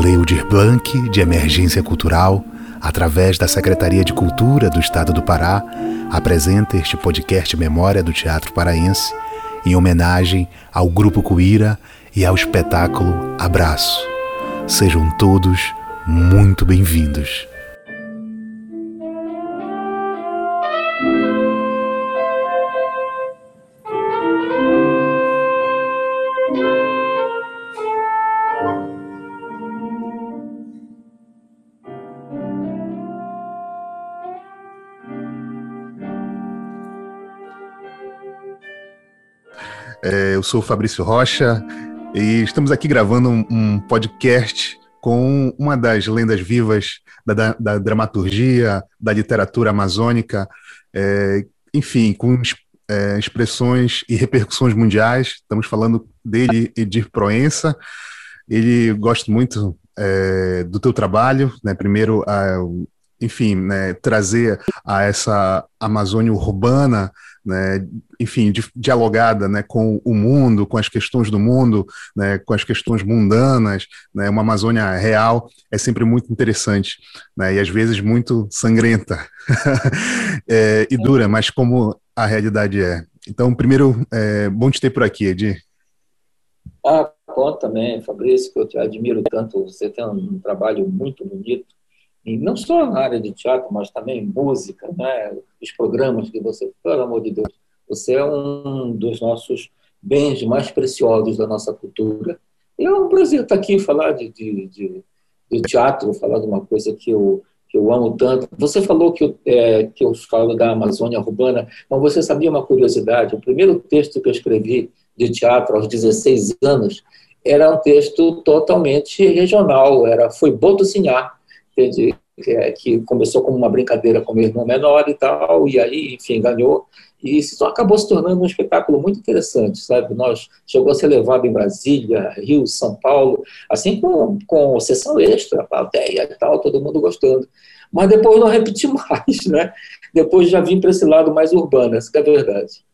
Lei Aldir Blanc de Emergência Cultural, através da Secretaria de Cultura do Estado do Pará, apresenta este podcast Memória do Teatro Paraense em homenagem ao Grupo Cuíra e ao espetáculo Abraço. Sejam todos muito bem-vindos. Eu sou o Fabrício Rocha e estamos aqui gravando um, podcast com uma das lendas vivas da, da, da dramaturgia, da literatura amazônica, é, enfim, com é, expressões e repercussões mundiais. Estamos falando dele, Edir Proença. Ele gosta muito é, do teu trabalho, né? Primeiro, a, enfim, né, trazer a essa Amazônia urbana né, enfim, dialogada né, com o mundo, com as questões do mundo, né, com as questões mundanas, né, uma Amazônia real é sempre muito interessante né, e às vezes muito sangrenta é, e dura, mas como a realidade é. Então, primeiro, é bom te ter por aqui, Edi. Ah, bom também, Fabrício, que eu te admiro tanto. Você tem um trabalho muito bonito e não só na área de teatro, mas também música, né? os programas que você, pelo amor de Deus, você é um dos nossos bens mais preciosos da nossa cultura. E é um prazer estar aqui falar de, de, de, de teatro, falar de uma coisa que eu, que eu amo tanto. Você falou que eu, é, que eu falo da Amazônia urbana, mas você sabia uma curiosidade? O primeiro texto que eu escrevi de teatro aos 16 anos era um texto totalmente regional, era foi Botocinhar, que, é, que começou como uma brincadeira com meu irmão menor e tal, e aí, enfim, ganhou. E isso acabou se tornando um espetáculo muito interessante, sabe? Nós chegou a ser levado em Brasília, Rio, São Paulo, assim com, com sessão extra, plateia e tal, todo mundo gostando. Mas depois não repeti mais, né? Depois já vim para esse lado mais urbano, essa é a verdade.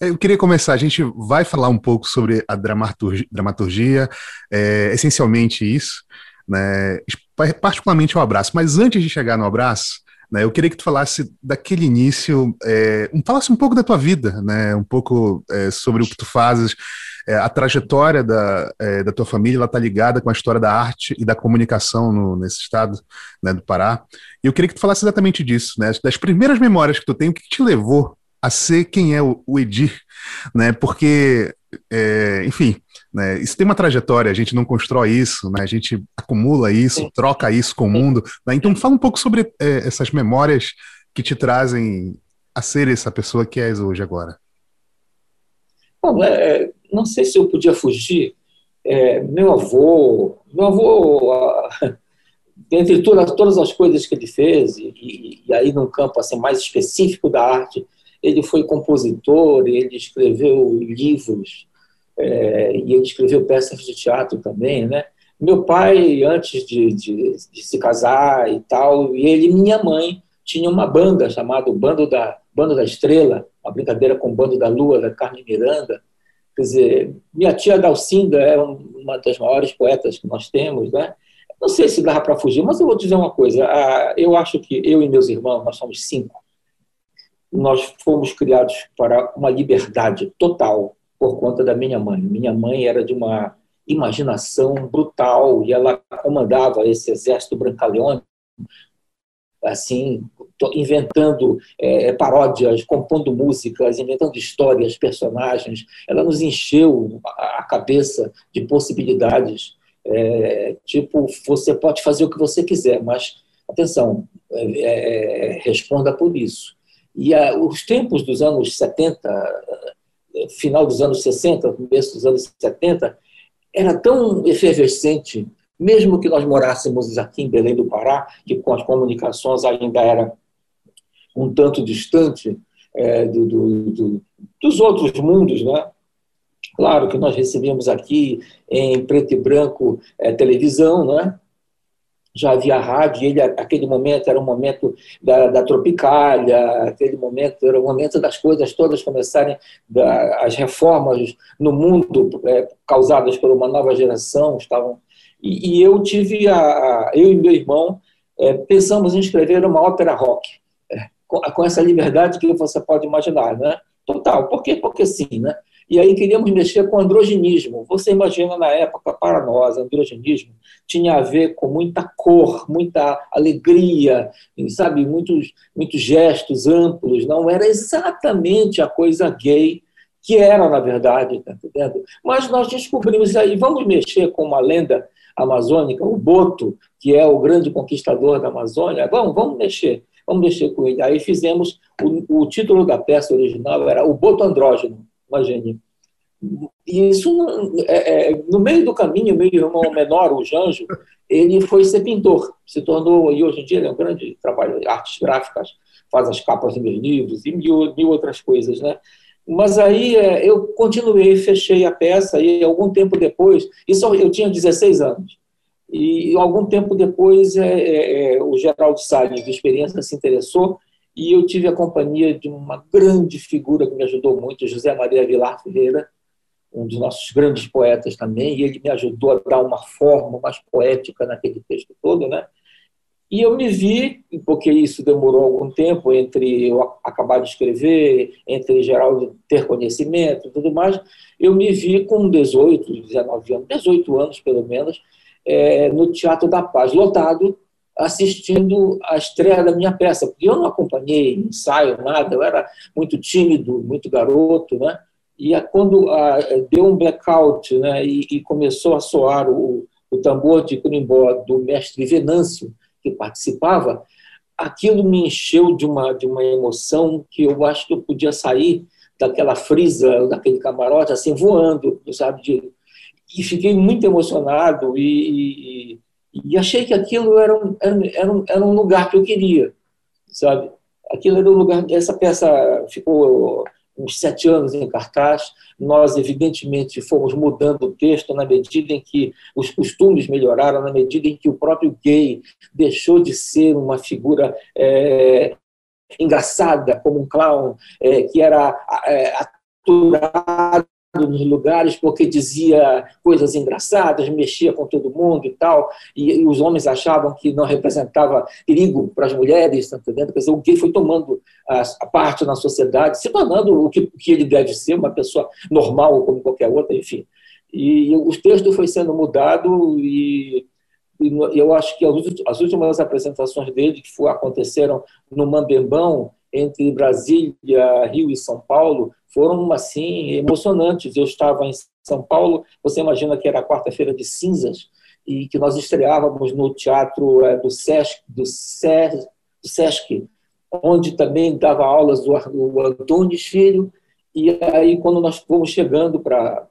Eu queria começar, a gente vai falar um pouco sobre a dramaturgia, dramaturgia é, essencialmente isso, né? Particularmente o abraço. Mas antes de chegar no abraço, né, eu queria que tu falasse daquele início, é, falasse um pouco da tua vida, né, um pouco é, sobre o que tu fazes. É, a trajetória da, é, da tua família ela está ligada com a história da arte e da comunicação no, nesse estado né, do Pará. E eu queria que tu falasse exatamente disso, né, das primeiras memórias que tu tem, o que te levou a ser quem é o, o Edir, né, porque, é, enfim, né? Isso tem uma trajetória, a gente não constrói isso, né? a gente acumula isso, Sim. troca isso com o mundo. Né? Então, fala um pouco sobre é, essas memórias que te trazem a ser essa pessoa que és hoje agora. Bom, é, não sei se eu podia fugir. É, meu avô, meu avô, entre todas, todas as coisas que ele fez, e, e aí num campo assim, mais específico da arte, ele foi compositor, ele escreveu livros, é, e ele escreveu peças de teatro também, né? Meu pai, antes de, de, de, se casar e tal, e ele e minha mãe tinha uma banda chamada Bando da, Bando da Estrela, uma brincadeira com o Bando da Lua, da Carmen Miranda. Quer dizer, minha tia Dalcinda é uma das maiores poetas que nós temos, né? Não sei se dá para fugir, mas eu vou dizer uma coisa. Eu acho que eu e meus irmãos, nós somos cinco, nós fomos criados para uma liberdade total por conta da minha mãe. Minha mãe era de uma imaginação brutal e ela comandava esse exército brancaleônico, assim, inventando é, paródias, compondo músicas, inventando histórias, personagens. Ela nos encheu a cabeça de possibilidades. É, tipo, você pode fazer o que você quiser, mas atenção, é, é responda por isso. E a, os tempos dos anos 70, final dos anos 60, começo dos anos 70, era tão efervescente, mesmo que nós morássemos aqui em Belém do Pará, que com as comunicações ainda era um tanto distante é, do, do, do, dos outros mundos, né? Claro que nós recebíamos aqui em preto e branco é, televisão, né? Já havia rádio, e ele, aquele momento era um momento da, da tropicália, aquele momento era o momento das coisas todas começarem, da, as reformas no mundo é, causadas por uma nova geração estavam. E, e eu tive, a, a, eu e meu irmão, é, pensamos em escrever uma ópera rock, é, com, com, essa liberdade que você pode imaginar, né? Total. Por quê? Porque sim, né? E aí queríamos mexer com androgenismo. Você imagina na época, para nós, androgenismo tinha a ver com muita cor, muita alegria, sabe, muitos, muitos gestos amplos. Não era exatamente a coisa gay que era, na verdade, tá entendendo? Mas nós descobrimos aí, vamos mexer com uma lenda amazônica, o Boto, que é o grande conquistador da Amazônia, vamos, vamos mexer, vamos mexer com ele. Aí fizemos, o, o título da peça original era O Boto Andrógeno, imagine. E isso, é, é, no meio do caminho, meu irmão menor, o Janjo, ele foi ser pintor, se tornou, e hoje em dia ele é um grande trabalho artes gráficas, faz as capas dos meus livros e mil, mil outras coisas, né? Mas aí é, eu continuei, fechei a peça e algum tempo depois, isso eu tinha 16 anos, e algum tempo depois é, é, é o Geraldo Salles, de experiência, se interessou e eu tive a companhia de uma grande figura que me ajudou muito, José Maria Vilar Ferreira, um dos nossos grandes poetas também, e ele me ajudou a dar uma forma mais poética naquele texto todo, né? E eu me vi, porque isso demorou algum tempo entre eu acabar de escrever, entre Geraldo ter conhecimento e tudo mais, eu me vi com 18, 19 anos, 18 anos pelo menos, é, no Teatro da Paz, lotado, assistindo a estreia da minha peça, porque eu não acompanhei ensaio, nada, eu era muito tímido, muito garoto, né? E quando a, deu um blackout né, e, e começou a soar o, o tambor de curimbó do mestre Venâncio, que participava, aquilo me encheu de uma, de uma emoção que eu acho que eu podia sair daquela frisa, daquele camarote, assim, voando, sabe? De, e fiquei muito emocionado e, e, e achei que aquilo era um, era, um, era um lugar que eu queria, sabe? Aquilo era um lugar... Essa peça ficou uns sete anos em cartaz. Nós, evidentemente, fomos mudando o texto na medida em que os costumes melhoraram, na medida em que o próprio gay deixou de ser uma figura é, engraçada, como um clown, é, que era é, aturado nos lugares porque dizia coisas engraçadas, mexia com todo mundo e tal, e, e os homens achavam que não representava perigo para as mulheres, tá entendendo? Quer dizer, o gay foi tomando a, a parte na sociedade, se tornando o que, que ele deve ser, uma pessoa normal como qualquer outra, enfim. E, e o texto foi sendo mudado e eu acho que as últimas apresentações dele que aconteceram no Mambembão, entre Brasília, Rio e São Paulo foram assim emocionantes. Eu estava em São Paulo, você imagina que era quarta-feira de cinzas e que nós estreávamos no teatro é, do Sesc, do Sesc, do Sesc onde também dava aulas do, do Antunes Filho. E aí quando nós fomos chegando para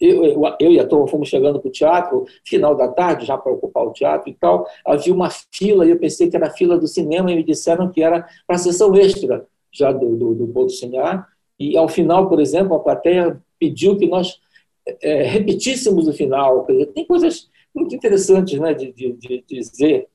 eu, eu, eu, e a turma fomos chegando para o teatro, final da tarde, já para ocupar o teatro e tal, havia uma fila, e eu pensei que era a fila do cinema, e me disseram que era para a sessão extra já do, do, do Bodo e ao final, por exemplo, a plateia pediu que nós é, repetíssemos o final. Tem coisas muito interessantes né, de, de, de dizer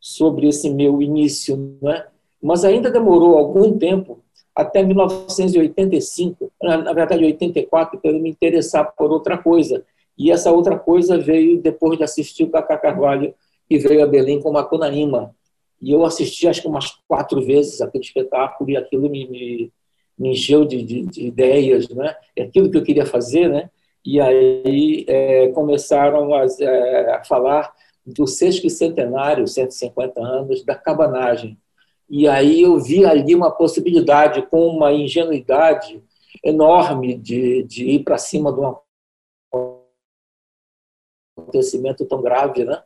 sobre esse meu início, né? mas ainda demorou algum tempo até 1985, na verdade 84, para eu me interessar por outra coisa. E essa outra coisa veio depois de assistir o Cacá Carvalho, que veio a Belém com Macunaíma. E eu assisti acho que umas quatro vezes aquele espetáculo e aquilo me, me, me encheu de, de, de, ideias, né? Aquilo que eu queria fazer, né? E aí é, começaram a, é, a falar do sesquicentenário, 150 anos, da cabanagem. E aí eu vi ali uma possibilidade, com uma ingenuidade enorme, de, de ir para cima de um acontecimento tão grave. Né?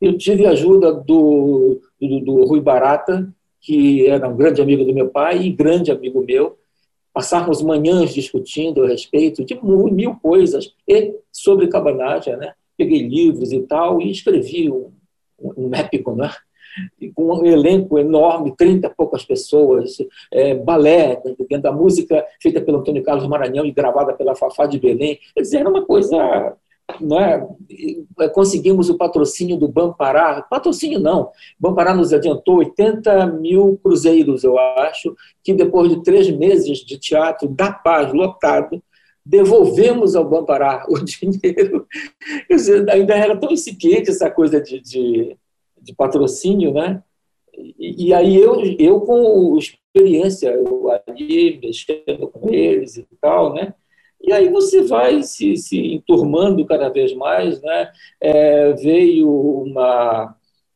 Eu tive a ajuda do, do, do Rui Barata, que era um grande amigo do meu pai e grande amigo meu. Passarmos manhãs discutindo a respeito de mil coisas e sobre cabanagem. Né? Peguei livros e tal e escrevi um, um épico, né? com um elenco enorme, 30 e poucas pessoas, é, balé, dentro da música feita pelo Antônio Carlos Maranhão e gravada pela Fafá de Belém. Quer dizer, era uma coisa. Não é? Conseguimos o patrocínio do Bampará, patrocínio não, Bampará nos adiantou 80 mil cruzeiros, eu acho, que depois de três meses de teatro da paz lotado, devolvemos ao Bampará o dinheiro. Dizer, ainda era tão incipiente essa coisa de, de, de patrocínio, né? E, e, aí eu, eu com experiência, eu ali mexendo com eles e tal, né? E aí você vai se, se enturmando cada vez mais, né? É, veio uma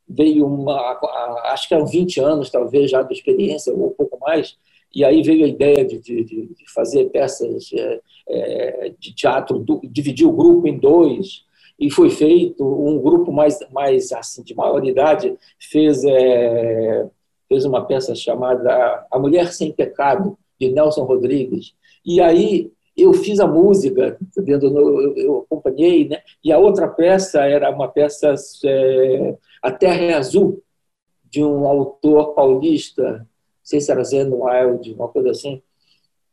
veio uma acho que eram 20 anos talvez já de experiência ou um pouco mais e aí veio a ideia de, de, de fazer peças é, é, de teatro, do, dividir o grupo em dois, e foi feito um grupo mais, mais assim, de maioridade, fez, é, fez uma peça chamada A Mulher Sem Pecado, de Nelson Rodrigues. E aí eu fiz a música, eu, eu acompanhei, né? e a outra peça era uma peça, é, A Terra é Azul, de um autor paulista, sei se era Zen Wild, uma coisa assim.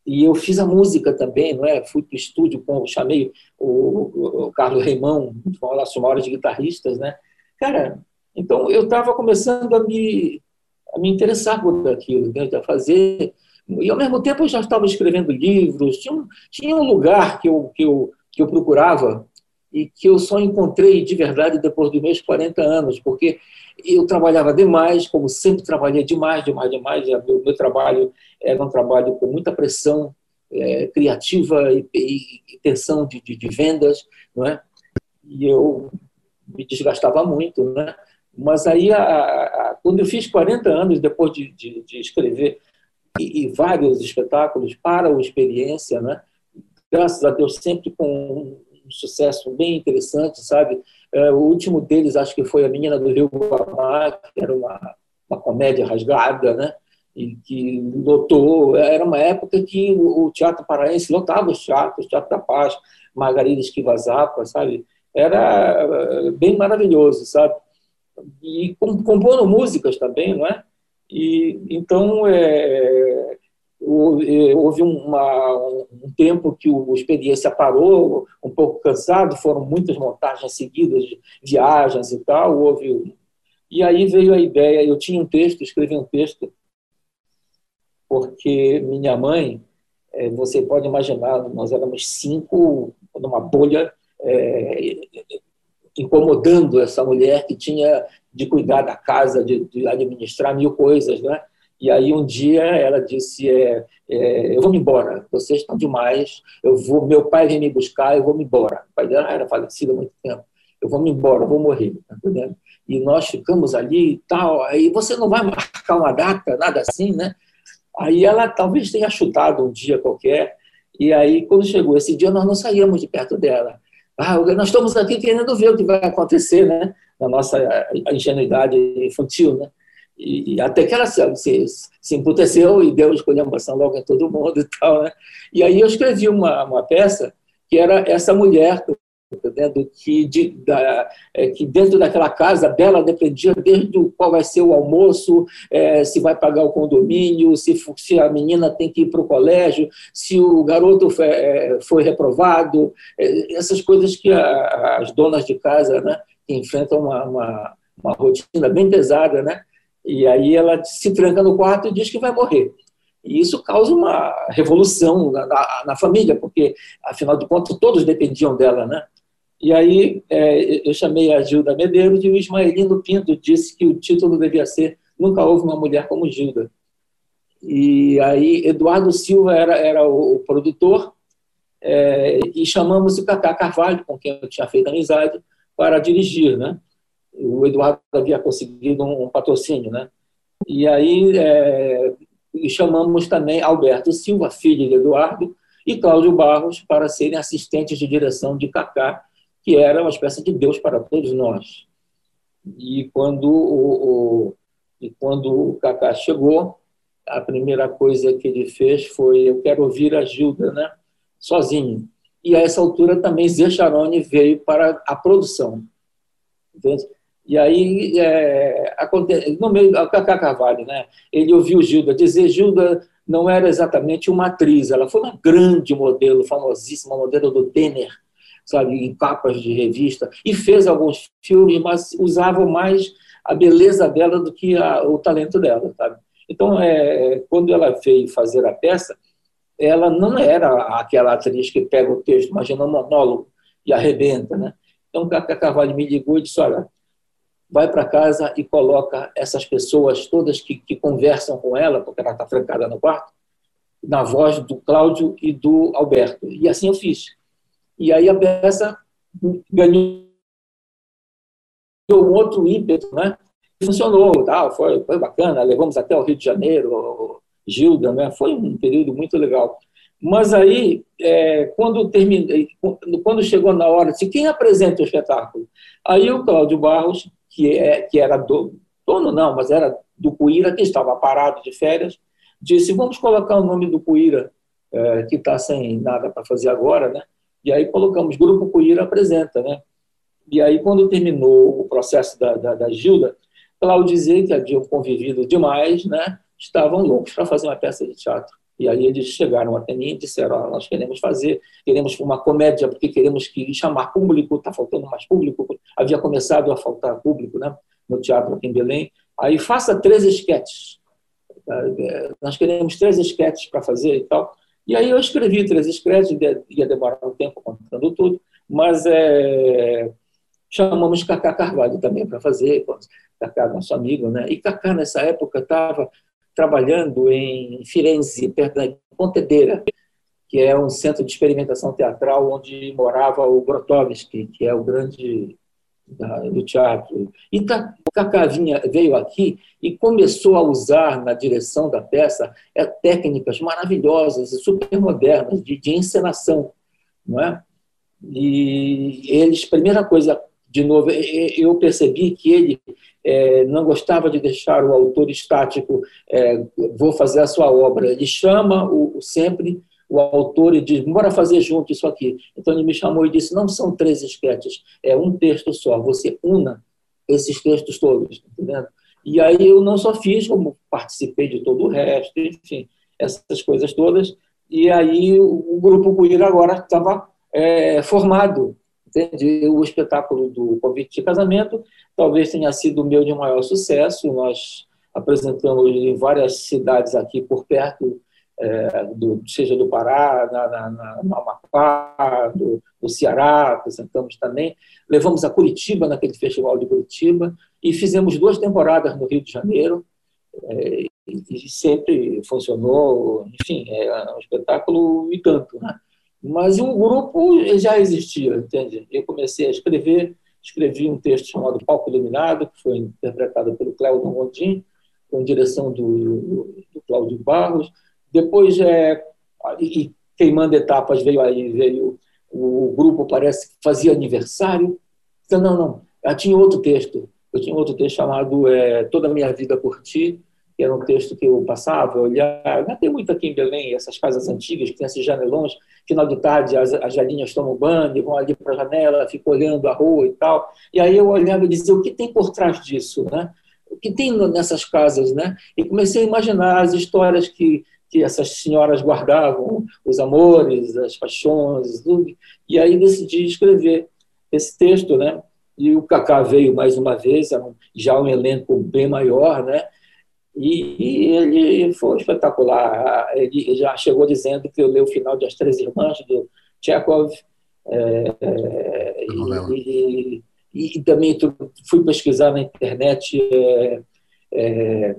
E eu fiz a música também, não é? Fui para o estúdio, chamei o, o Carlos Reimão, uma das maiores guitarristas, né? Cara, então eu estava começando a me, a me interessar por aquilo, né? a fazer. E ao mesmo tempo eu já estava escrevendo livros, tinha um, tinha um lugar que eu, que, eu, que eu procurava e que eu só encontrei de verdade depois dos meus 40 anos, porque eu trabalhava demais, como sempre trabalhei demais, demais, demais. Meu, meu trabalho era um trabalho com muita pressão é, criativa e, e, tensão de, de, de, vendas, não é? E eu me desgastava muito, né? Mas aí, a, a, quando eu fiz 40 anos, depois de, de, de escrever e, e, vários espetáculos para o Experiência, né? graças a Deus, sempre com um sucesso bem interessante, sabe? É, o último deles, acho que foi A Menina do Rio Guamá, que era uma, uma comédia rasgada, né? E que lotou. Era uma época que o teatro paraense lotava os teatros, Teatro da Paz, Margarida Esquivazapa, sabe? Era é, bem maravilhoso, sabe? E compondo músicas também, não é? E, então, é, houve uma, um tempo que o Experiência parou, um pouco cansado, foram muitas montagens seguidas, viagens e tal, houve... E aí veio a ideia, eu tinha um texto, escrevi um texto, porque minha mãe, é, você pode imaginar, nós éramos cinco numa bolha, é, incomodando essa mulher que tinha de cuidar da casa, de, de administrar mil coisas, né? E aí um dia ela disse: é, é, eu vou me embora, vocês estão demais, eu vou, meu pai vem me buscar, eu vou me embora. O pai dela era falecido há muito tempo. Eu vou me embora, eu vou morrer, tá entendendo? E nós ficamos ali e tal. Aí você não vai marcar uma data, nada assim, né? Aí ela talvez tenha chutado um dia qualquer. E aí, quando chegou esse dia, nós não saíamos de perto dela. Ah, nós estamos aqui querendo ver o que vai acontecer, né? Na nossa ingenuidade infantil, né? E, até que ela se, se, se emputeceu e deu escolhambação logo em todo mundo e tal. Né? E aí eu escrevi uma, uma peça que era essa mulher entendendo que, de, da, é, que dentro daquela casa dela dependia desde qual vai ser o almoço, é, se vai pagar o condomínio, se, se a menina tem que ir para o colégio, se o garoto foi, é, foi reprovado, é, essas coisas que a, as donas de casa né, enfrentam uma, uma, uma rotina bem pesada, né? E aí ela se tranca no quarto e diz que vai morrer. E isso causa uma revolução na, na, na família, porque, afinal de contas, todos dependiam dela, né? E aí é, eu chamei a Gilda Medeiros e o Ismaelino Pinto disse que o título devia ser Nunca Houve uma Mulher como Gilda. E aí Eduardo Silva era, era o, produtor é, e chamamos o Cacá Carvalho, com quem eu tinha feito amizade, para dirigir, né? o Eduardo havia conseguido um, patrocínio, né? E aí é, chamamos também Alberto Silva, filho de Eduardo, e Cláudio Barros para serem assistentes de direção de Cacá, que era uma espécie de Deus para todos nós. E quando o, o e quando o Cacá chegou, a primeira coisa que ele fez foi eu quero ouvir a Gilda, né? Sozinho. E a essa altura também Zé Charone veio para a produção. Entende? E aí, é, no meio, o Cacá Carvalho, né, ele ouviu Gilda dizer, Gilda não era exatamente uma atriz, ela foi uma grande modelo, famosíssima modelo do Denner, sabe, em capas de revista, e fez alguns filmes, mas usava mais a beleza dela do que a, o talento dela, sabe? Então, é, quando ela veio fazer a peça, ela não era aquela atriz que pega o texto, imagina um monólogo e arrebenta, né? Então, Cacá Carvalho me ligou e disse, olha, vai para casa e coloca essas pessoas todas que, que conversam com ela, porque ela está trancada no quarto, na voz do Cláudio e do Alberto. E assim eu fiz. E aí a peça ganhou um outro ímpeto, né? Funcionou, tal, foi, foi bacana, levamos até o Rio de Janeiro, Gilda, né? Foi um período muito legal. Mas aí, é, quando terminei, quando chegou na hora, disse, quem apresenta o espetáculo? Aí o Cláudio Barros, que, é, que era do, dono, não, mas era do Cuíra, que estava parado de férias, disse, vamos colocar o nome do Cuíra, é, que está sem nada para fazer agora, né? E aí colocamos, Grupo Cuíra apresenta, né? E aí, quando terminou o processo da, da, da Gilda, Cláudio dizia que haviam convivido demais, né? Estavam loucos para fazer uma peça de teatro. E aí eles chegaram até mim e disseram: oh, nós queremos fazer, queremos uma comédia porque queremos que chamar público, está faltando mais público. Havia começado a faltar público, né? No teatro aqui em Belém. Aí faça três esquetes. Nós queremos três esquetes para fazer e tal. E aí eu escrevi três esquetes, ia demorar um tempo contando tudo, mas é, chamamos Cacá Carvalho também para fazer. Cacá, nosso amigo, né? E Cacá nessa época estava trabalhando em Firenze, perto da Pontedera, que é um centro de experimentação teatral onde morava o Grotowski, que é o grande da, do teatro. E Cacá veio aqui e começou a usar na direção da peça é, técnicas maravilhosas e super modernas de, de encenação, não é? E eles, primeira coisa, de novo, eu percebi que ele é, não gostava de deixar o autor estático, é, vou fazer a sua obra. Ele chama o, sempre o autor e diz, bora fazer junto isso aqui. Então ele me chamou e disse, não são três esquetes, é um texto só, você una esses textos todos? E aí eu não só fiz, como participei de todo o resto, enfim, essas coisas todas. E aí o, o Grupo Cuíra agora estava é, formado, entende? O espetáculo do convite de casamento talvez tenha sido o meu de maior sucesso. Nós apresentamos em várias cidades aqui por perto, é, do, seja do Pará, na, na, na, no Amapá, do, do, Ceará, apresentamos também. Levamos a Curitiba, naquele festival de Curitiba, e fizemos duas temporadas no Rio de Janeiro, é, e sempre funcionou, enfim, é um espetáculo e tanto, né? Mas o grupo já existia, entende? Eu comecei a escrever, escrevi um texto chamado Palco Iluminado, que foi interpretado pelo Cléudon Gondim, com direção do, do Cláudio Barros. Depois, é, e, queimando etapas, veio aí, veio o grupo, parece que fazia aniversário. Então, não, não, eu tinha outro texto. Eu tinha outro texto chamado é, Toda a Minha Vida por Ti, que era um texto que eu passava, eu olhava. Já tem muito aqui em Belém, essas casas antigas, que tem esses janelões, final de tarde as, as galinhas tomam banho, vão ali para a janela, ficam olhando a rua e tal. E aí eu olhava e dizia, o que tem por trás disso? Né? O que tem nessas casas? Né? E comecei a imaginar as histórias que, que essas senhoras guardavam, os amores, as paixões, tudo. e aí decidi escrever esse texto, né? E o Cacá veio mais uma vez, já um elenco bem maior, né? E, ele foi espetacular. Ele já chegou dizendo que eu li o final de As Três Irmãs, do Chekhov. É, é e, e, e, também fui pesquisar na internet é, é,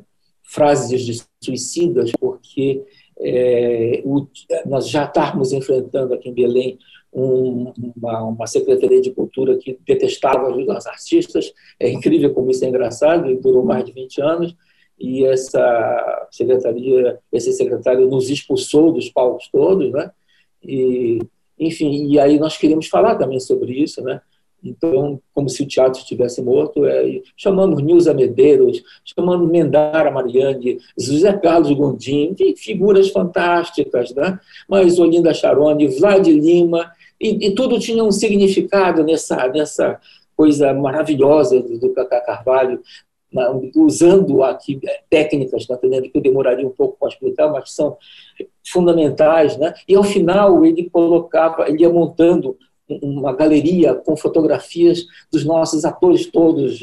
frases de suicidas, porque é, o, nós já estávamos enfrentando aqui em Belém um, uma, uma, secretaria de cultura que detestava os artistas. É incrível como isso é engraçado, e durou mais de 20 anos e essa secretaria, esse secretário nos expulsou dos palcos todos, né? E, enfim, e aí nós queríamos falar também sobre isso, né? Então, como se o teatro estivesse morto, é, chamamos Nilza Medeiros, chamamos Mendara Mariani, José Carlos Gondim, figuras fantásticas, né? mas Olinda Charone, Vlad Lima, e, e, tudo tinha um significado nessa, nessa coisa maravilhosa do, Cacá Carvalho, usando aqui é, técnicas, entendendo? Que eu demoraria um pouco para explicar, mas são fundamentais, né? E ao final ele colocava, ele ia montando uma galeria com fotografias dos nossos atores todos,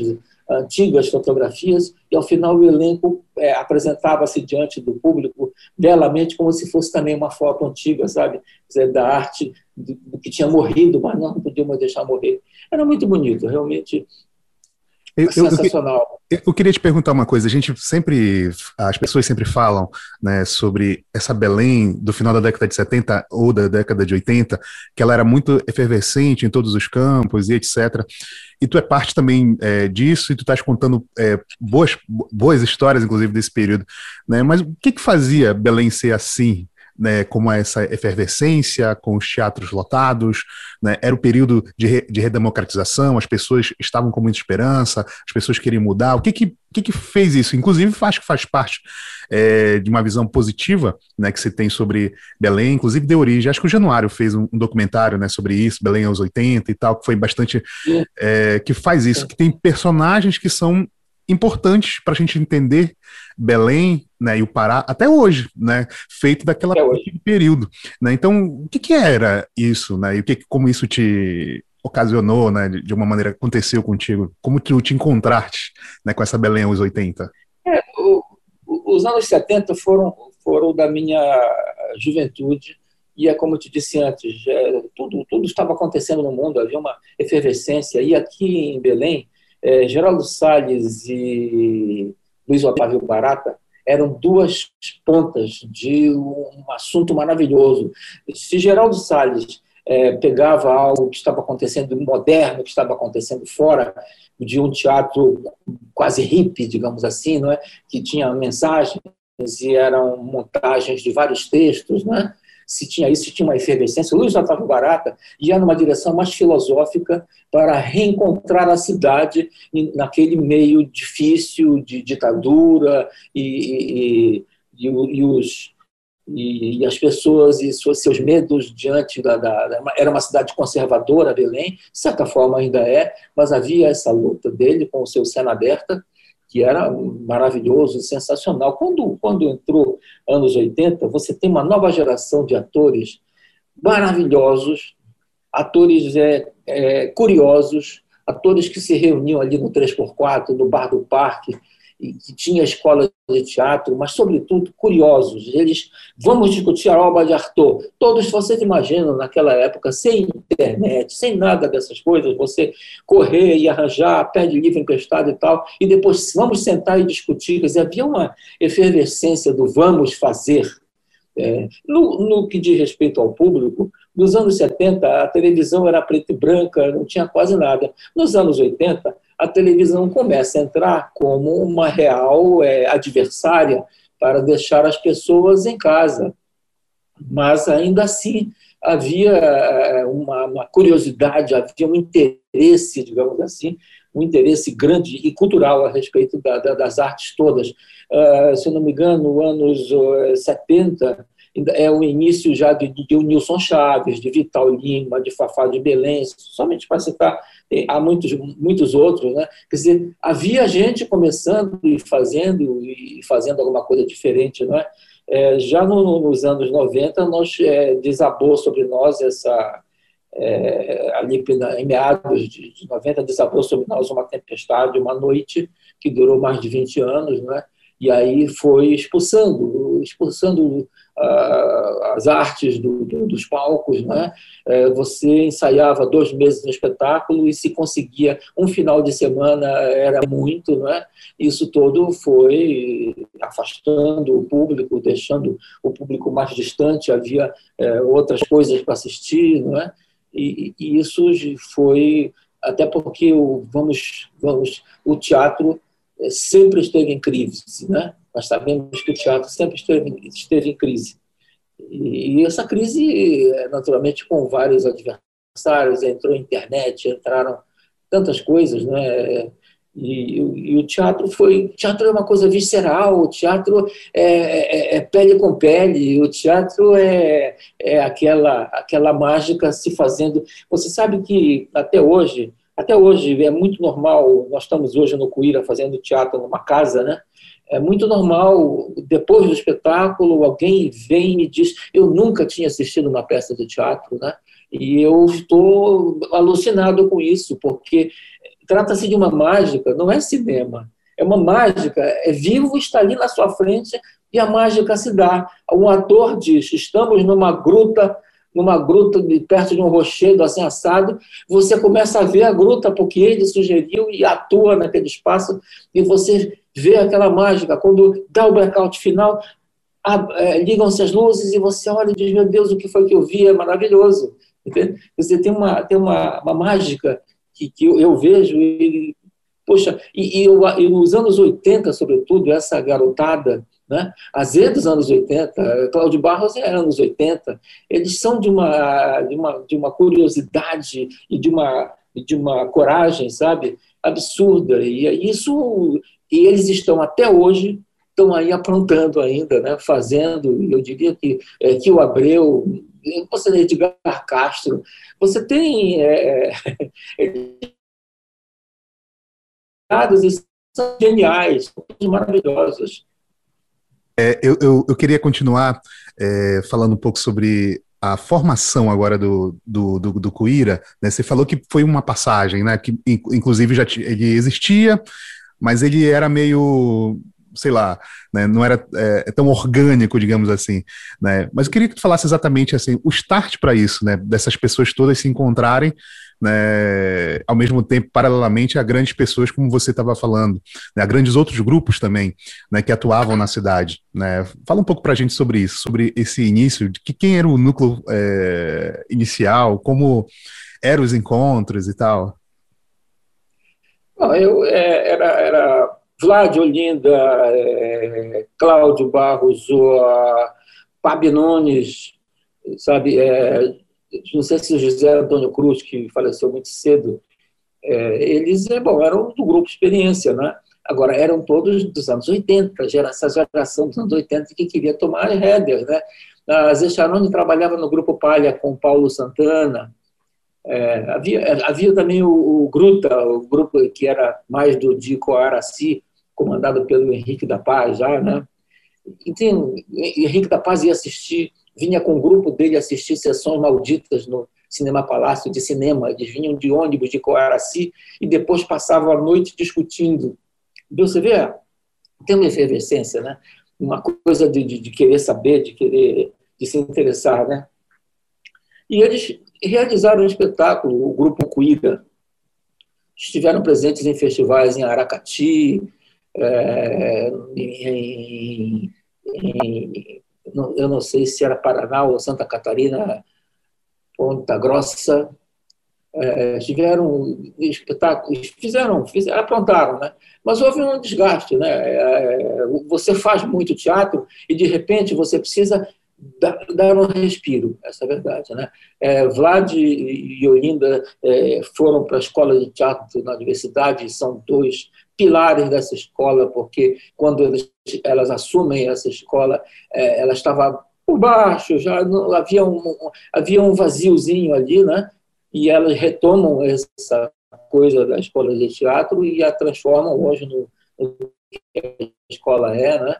antigas fotografias, e ao final o elenco é, apresentava-se diante do público belamente, como se fosse também uma foto antiga, sabe? Dizer, da arte do, que tinha morrido, mas não podíamos deixar morrer. Era muito bonito, realmente eu, sensacional. Eu, eu, queria te perguntar uma coisa. A gente sempre, as pessoas sempre falam né, sobre essa Belém do final da década de 70 ou da década de 80, que ela era muito efervescente em todos os campos e etc. E tu é parte também é, disso e tu estás contando é, boas, boas histórias, inclusive, desse período. Né? Mas o que, que fazia Belém ser assim? Né, como essa efervescência com os teatros lotados, né, era o período de, re, de redemocratização, as pessoas estavam com muita esperança, as pessoas queriam mudar. O que que, que, que fez isso? Inclusive, acho que faz parte é, de uma visão positiva né, que se tem sobre Belém, inclusive de origem. Acho que o Januário fez um, um documentário né, sobre isso, Belém aos 80 e tal, que foi bastante. É, que faz isso, que tem personagens que são importantes para a gente entender Belém né, e o Pará até hoje, né, feito daquela período. Né? Então, o que, que, era isso, né, e o que, como isso te ocasionou, né, de, uma maneira aconteceu contigo? Como tu te encontraste né, com essa Belém aos 80? É, o, os anos 70 foram, foram da minha juventude, e é como eu te disse antes, é, tudo, tudo estava acontecendo no mundo, havia uma efervescência, e aqui em Belém, é, Geraldo Salles e Luiz Otávio Barata eram duas pontas de um assunto maravilhoso. Se Geraldo Salles é, pegava algo que estava acontecendo moderno, que estava acontecendo fora de um teatro quase hippie, digamos assim, não é? que tinha mensagens e eram montagens de vários textos, não é? Se tinha isso, se tinha uma efervescência. Luiz Otávio Barata ia numa direção mais filosófica para reencontrar a cidade naquele meio difícil de ditadura e, e, e, e os e, as pessoas e seus medos diante da, da, era uma cidade conservadora Belém de certa forma ainda é mas havia essa luta dele com o seu cena aberta que era maravilhoso, sensacional. Quando, quando entrou anos 80, você tem uma nova geração de atores maravilhosos, atores é, é, curiosos, atores que se reuniam ali no 3x4, no Bar do Parque, que tinha escola de teatro, mas, sobretudo, curiosos. Eles, vamos discutir a obra de Arthur. Todos vocês imaginam, naquela época, sem internet, sem nada dessas coisas, você correr e arranjar, pede livro emprestado e tal, e depois vamos sentar e discutir. Quer dizer, havia uma efervescência do vamos fazer. É, no, no que diz respeito ao público, nos anos 70, a televisão era preta e branca, não tinha quase nada. Nos anos 80, a televisão começa a entrar como uma real é, adversária para deixar as pessoas em casa. Mas ainda assim havia é, uma, uma curiosidade, havia um interesse, digamos assim, um interesse grande e cultural a respeito da, da, das artes todas. Uh, se não me engano, anos 70 é o início já de, de, Nilson Chaves, de Vital Lima, de Fafá de Belém, somente para citar há muitos, muitos outros, né? Quer dizer, havia gente começando e fazendo e fazendo alguma coisa diferente, não é? é já no, nos anos 90, nós é, desabou sobre nós essa é, ali em meados de, de 90 desabou sobre nós uma tempestade, uma noite que durou mais de 20 anos, não é? E aí foi expulsando, expulsando as artes do, do, dos palcos, né? Você ensaiava dois meses no espetáculo e se conseguia um final de semana era muito, né? Isso todo foi afastando o público, deixando o público mais distante. Havia é, outras coisas para assistir, não é? E, e, isso foi até porque o vamos vamos o teatro é, sempre esteve em crise, né? Nós sabemos que o teatro sempre esteve, esteve em crise. E, essa crise, é, naturalmente, com vários adversários, entrou a internet, entraram tantas coisas, né? E, e, o teatro foi. Teatro é uma coisa visceral, o teatro é, é, é, pele com pele, o teatro é, é aquela, aquela mágica se fazendo. Você sabe que até hoje, até hoje é muito normal, nós estamos hoje no Cuíra fazendo teatro numa casa, né? É muito normal, depois do espetáculo, alguém vem e me diz: Eu nunca tinha assistido uma peça de teatro, né? E eu estou alucinado com isso, porque trata-se de uma mágica, não é cinema. É uma mágica, é vivo, está ali na sua frente e a mágica se dá. Um ator diz: estamos numa gruta, numa gruta de, perto de um rochedo assim assado. Você começa a ver a gruta porque ele sugeriu e atua naquele espaço e você vê aquela mágica. Quando dá o blackout final, é, ligam-se as luzes e você olha e diz: meu Deus, o que foi que eu vi? É maravilhoso. Entende? Você tem uma, tem uma, uma mágica que, que eu, eu vejo e Poxa, e, e, eu, e, nos anos 80, sobretudo, essa garotada, né? a Z dos anos 80, Cláudio Barros é anos 80, eles são de uma, de uma, de uma curiosidade e de uma, de uma coragem, sabe, absurda. E isso, e eles estão até hoje estão aí aprontando ainda, né? fazendo, eu diria que, é, que o Abreu, você tem Edgar Castro, você tem é, e são geniais, são maravilhosas. É, eu, eu, eu, queria continuar é, falando um pouco sobre a formação agora do, do, do, do Cuíra. Né? Você falou que foi uma passagem, né? que inclusive já ele existia, mas ele era meio sei lá, né, não era é, tão orgânico, digamos assim, né, mas eu queria que tu falasse exatamente assim, o start para isso, né, dessas pessoas todas se encontrarem né, ao mesmo tempo, paralelamente a grandes pessoas, como você estava falando, né, a grandes outros grupos também, né, que atuavam na cidade. Né. Fala um pouco para a gente sobre isso, sobre esse início, de que quem era o núcleo é, inicial, como eram os encontros e tal. Não, eu é, era, era Vlad Olinda, é, Cláudio Barros, o, Pabi Nunes, sabe, é, não sei se o José Antônio Cruz, que faleceu muito cedo, é, eles é, bom, eram do grupo Experiência, né? Agora, eram todos dos anos 80, essa geração dos anos 80 que queria tomar header, né? A Zé Charoni trabalhava no Grupo Palha com Paulo Santana, é, havia, havia também o, o, Gruta, o grupo que era mais do Dico Araci, comandado pelo Henrique da Paz, já, né? Então, Henrique da Paz ia assistir vinha com o grupo dele assistir sessões malditas no Cinema Palácio de Cinema. Eles vinham de ônibus de Coaraci e depois passavam a noite discutindo. Você vê, tem uma efervescência, né? uma coisa de, de, de querer saber, de querer de se interessar. Né? E eles realizaram um espetáculo, o Grupo Cuida. Estiveram presentes em festivais em Aracati, é, em, em, eu não sei se era Paraná ou Santa Catarina, Ponta Grossa, é, tiveram espetáculos, fizeram, fizeram, aprontaram, né? Mas houve um desgaste, né? É, você faz muito teatro e de repente você precisa dar, dar um respiro, essa é a verdade, né? É, Vlad e Olinda é, foram para a escola de teatro na universidade, são dois pilares dessa escola, porque quando eles, elas assumem essa escola, é, ela estava por baixo, já não, havia, um, havia um vaziozinho ali, né? e elas retomam essa coisa da escola de teatro e a transformam hoje no, no que a escola é, né?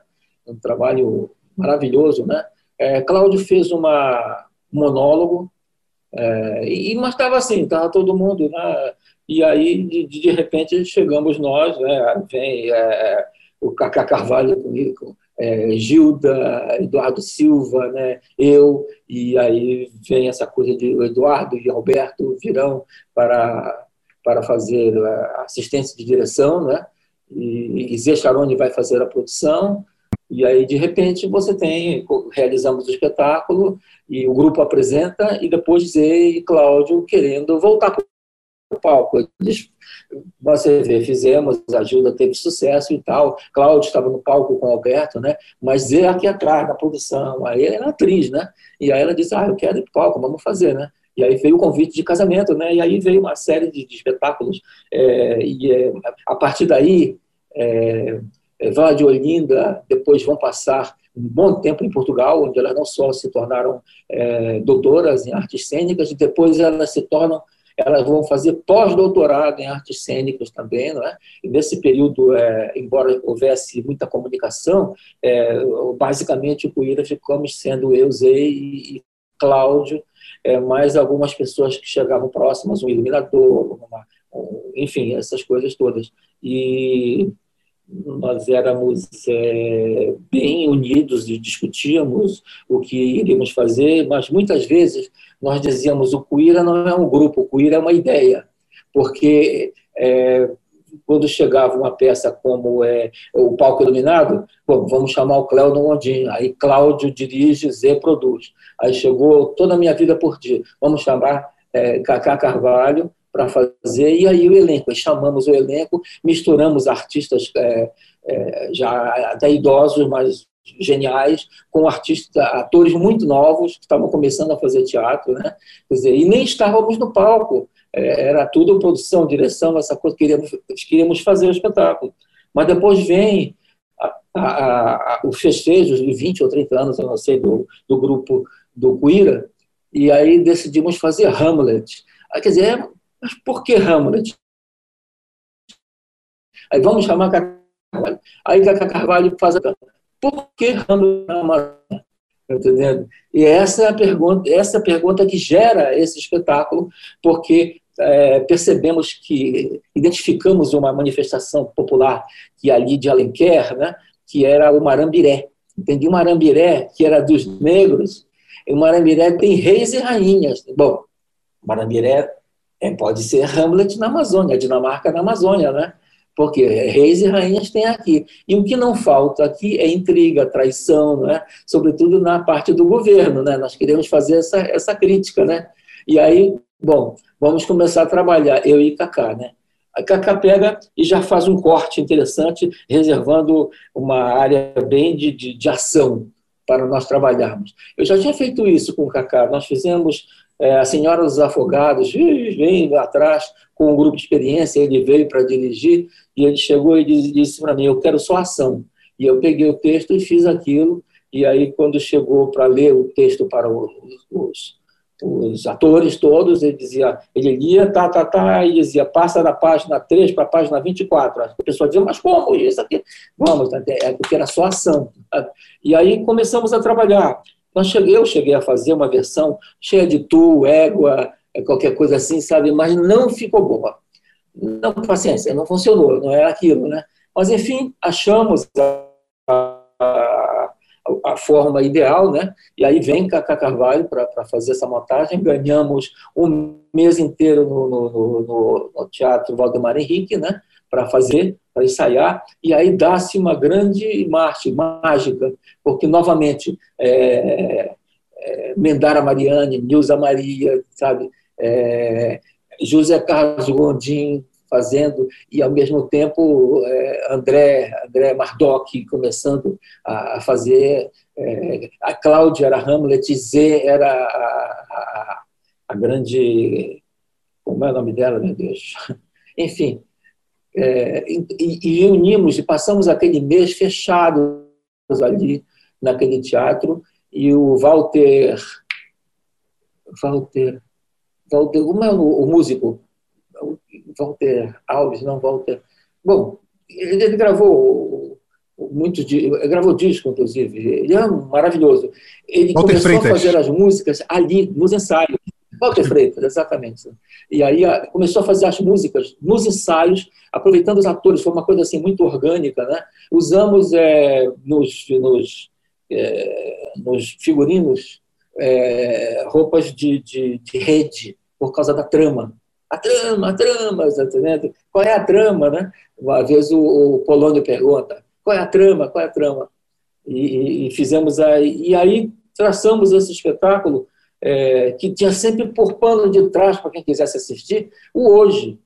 um trabalho maravilhoso. Né? É, Cláudio fez uma um monólogo, é, e, mas estava assim, estava todo mundo, né? E aí, de, de repente, chegamos nós, né? vem é, o Cacá Carvalho comigo, é, Gilda, Eduardo Silva, né? eu, e aí vem essa coisa de Eduardo e Alberto virão para, para fazer assistência de direção, né? e, e Zé Charoni vai fazer a produção, e aí, de repente, você tem, realizamos o espetáculo, e o grupo apresenta, e depois Zé e Cláudio querendo voltar para palco. Você vê, fizemos, a teve sucesso e tal, Cláudio estava no palco com o Alberto, né? mas Zé aqui atrás, na produção, aí ela era atriz, né? E aí ela disse, ah, eu quero ir para o palco, vamos fazer, né? E aí veio o convite de casamento, né? E aí veio uma série de, de espetáculos. É, e é, a partir daí, é, é Vala de Olinda, depois vão passar um bom tempo em Portugal, onde elas não só se tornaram é, doutoras em artes cênicas, depois elas se tornam elas vão fazer pós-doutorado em artes cênicas também, não é? E nesse período, é, embora houvesse muita comunicação, é, basicamente o Cuíra ficamos sendo eu, Zé e Cláudio, é, mais algumas pessoas que chegavam próximas, um iluminador, uma, um, enfim, essas coisas todas. E, nós éramos é, bem unidos e discutíamos o que iríamos fazer, mas muitas vezes nós dizíamos o Cuíra não é um grupo, o Cuíra é uma ideia, porque é, quando chegava uma peça como é, o Palco Iluminado, bom, vamos chamar o Cléudio Gondim, aí Cláudio dirige, Zé produz. Aí chegou toda a minha vida por dia, vamos chamar é, Cacá Carvalho, para fazer, e aí o elenco, aí chamamos o elenco, misturamos artistas é, é, já até idosos, mas geniais, com artistas, atores muito novos, que estavam começando a fazer teatro, né? Quer dizer, e nem estávamos no palco, é, era tudo produção, direção, essa coisa, queríamos, queríamos fazer o espetáculo. Mas depois vem a, a, a, os festejos de 20 ou 30 anos, eu não sei, do, do grupo do Queer, e aí decidimos fazer Hamlet. Quer dizer, mas por que Hamlet? Aí vamos chamar Cacá Carvalho. Aí Cacá Carvalho faz a por que Hamlet tá Entendendo? E essa é a pergunta, essa é pergunta que gera esse espetáculo, porque é, percebemos que identificamos uma manifestação popular que é ali de Alenquer, né, que era o Marambiré. Entendi? O Marambiré, que era dos negros, o Marambiré tem reis e rainhas. Bom, Marambiré é, pode ser Hamlet na Amazônia, Dinamarca na Amazônia, né? Porque reis e rainhas tem aqui. E o que não falta aqui é intriga, traição, né? sobretudo na parte do governo. Né? Nós queremos fazer essa, essa crítica. Né? E aí, bom, vamos começar a trabalhar, eu e Cacá. Né? A Cacá pega e já faz um corte interessante, reservando uma área bem de, de, de ação para nós trabalharmos. Eu já tinha feito isso com o Cacá. Nós fizemos é, a Senhora dos Afogados, vem atrás com um grupo de experiência, ele veio para dirigir e ele chegou e disse para mim, eu quero só ação. E eu peguei o texto e fiz aquilo, e aí quando chegou para ler o texto para os, os, atores todos, ele dizia, ele lia, tá, tá, tá, e dizia, passa da página 3 para a página 24. A pessoa dizia, mas como isso aqui? Vamos, é porque era só ação. E aí começamos a trabalhar. Cheguei, eu cheguei a fazer uma versão cheia de tu, égua, é, qualquer coisa assim, sabe? Mas não ficou boa. Não, paciência, não funcionou, não é aquilo, né? Mas, enfim, achamos a, a, a forma ideal, né? E aí vem Cacá Carvalho para fazer essa montagem. Ganhamos um mês inteiro no, no, no, no Teatro Valdemar Henrique, né? Para fazer para ensaiar, e aí dá-se uma grande marcha mágica, porque, novamente, é, é, Mendara Mariani, Nilza Maria, sabe, é, José Carlos Gondim fazendo, e, ao mesmo tempo, é, André, André Mardoc começando a, a fazer, é, a Cláudia era Hamlet, Zé era a, a, a grande... Como é o nome dela, meu Deus? Enfim, é, e, e unimos e passamos aquele mês fechados ali naquele teatro. E o Walter Walter Walter como é o, músico? Walter Alves não Walter. Bom ele, ele gravou muito gravou disco inclusive. Ele é maravilhoso. Ele Walter começou Freitas. a fazer as músicas ali nos ensaios Walter Freitas, exatamente. E aí começou a fazer as músicas nos ensaios, aproveitando os atores, foi uma coisa assim muito orgânica, né? Usamos é, nos, nos, é, nos figurinos é, roupas de, de, de, rede por causa da trama. A trama, a trama, entendendo? Qual é a trama, né? Uma vez o, o Polônio pergunta, qual é a trama, qual é a trama? E, e fizemos aí, e aí traçamos esse espetáculo é, que tinha sempre por pano de trás, para quem quisesse assistir, o hoje.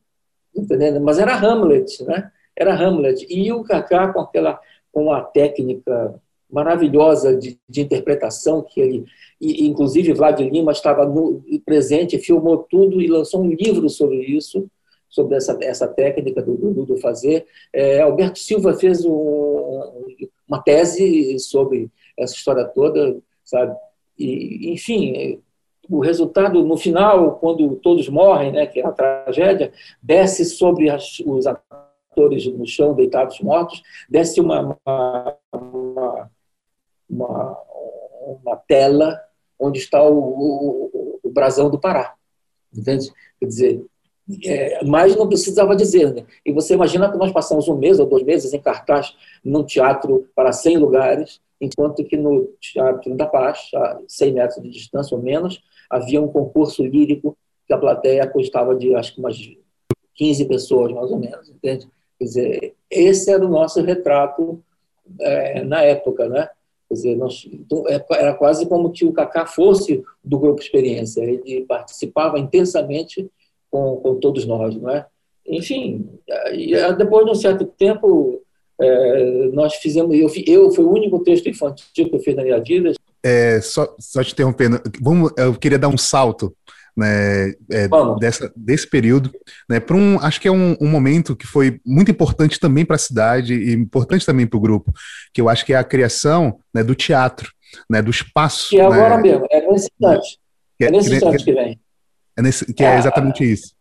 Entendendo? Mas era Hamlet, né? Era Hamlet. E o Kaká, com aquela com a técnica maravilhosa de, de interpretação que ele e, inclusive Vlad Lima estava no, presente, filmou tudo e lançou um livro sobre isso, sobre essa, essa técnica do, do, do fazer. É, Alberto Silva fez um, uma tese sobre essa história toda, sabe? E, enfim, o resultado no final, quando todos morrem, né, que é a tragédia, desce sobre as, os atores no chão, deitados mortos, desce uma, uma, uma, uma tela onde está o, o, o, brasão do Pará. Entende? Quer dizer, É, mas não precisava dizer. Né? E você imagina que nós passamos um mês ou dois meses em cartaz num teatro para 100 lugares, enquanto que no Teatro da Paz, a 100 metros de distância ou menos, havia um concurso lírico que a plateia custava de, acho que umas 15 pessoas, mais ou menos, entende? Quer dizer, esse era o nosso retrato é, na época, né? Quer dizer, nós, então, é, era quase como que o Kaká fosse do grupo Experiência. Ele participava intensamente com, com todos nós, não é? Enfim, depois de um certo tempo, é, nós fizemos. Eu, eu foi o único texto infantil que eu fiz na minha vida. É, só, só te interrompendo, vamos, eu queria dar um salto né, é, dessa, desse período, né, para um, acho que é um, um, momento que foi muito importante também para a cidade e importante também para o grupo, que eu acho que é a criação né, do teatro, né, do espaço. Que é agora né, mesmo, é nesse instante, é, é nesse instante que, vem. É, nesse, que é, é exatamente isso.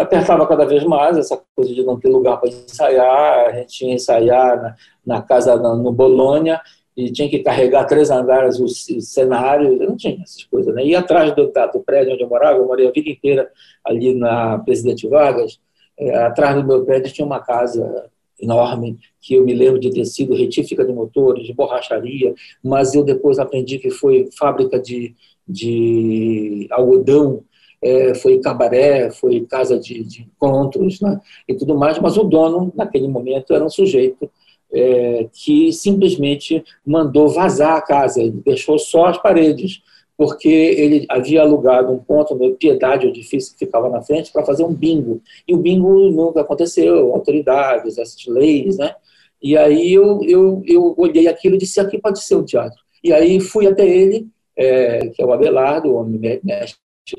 Apertava cada vez mais essa coisa de não ter lugar para ensaiar, a gente ia ensaiar na, na casa no Bolônia, e tinha que carregar três andares o cenário, não tinha essas coisas. Né? E atrás do, do prédio onde eu morava, eu morei a vida inteira ali na Presidente Vargas, é, atrás do meu prédio tinha uma casa enorme, que eu me lembro de ter sido retífica de motores, de borracharia, mas eu depois aprendi que foi fábrica de, de algodão, é, foi cabaré, foi casa de, de encontros né, e tudo mais, mas o dono, naquele momento, era um sujeito é, que simplesmente mandou vazar a casa, ele deixou só as paredes, porque ele havia alugado um ponto no Piedade, o edifício que ficava na frente, para fazer um bingo. E o bingo nunca aconteceu, autoridades, essas leis, né? E aí eu, eu, eu olhei aquilo e disse, aqui pode ser um teatro. E aí fui até ele, é, que é o Abelardo, o homem mexe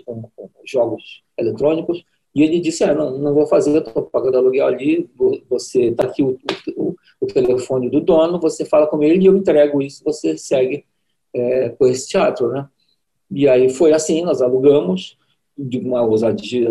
com, com jogos eletrônicos, e ele disse, ah, não, não vou fazer, eu estou pagando aluguel ali, você está aqui o, o, o, telefone do dono, você fala com ele e eu entrego isso, você segue é, com esse teatro, né? E aí foi assim, nós alugamos, de uma ousadia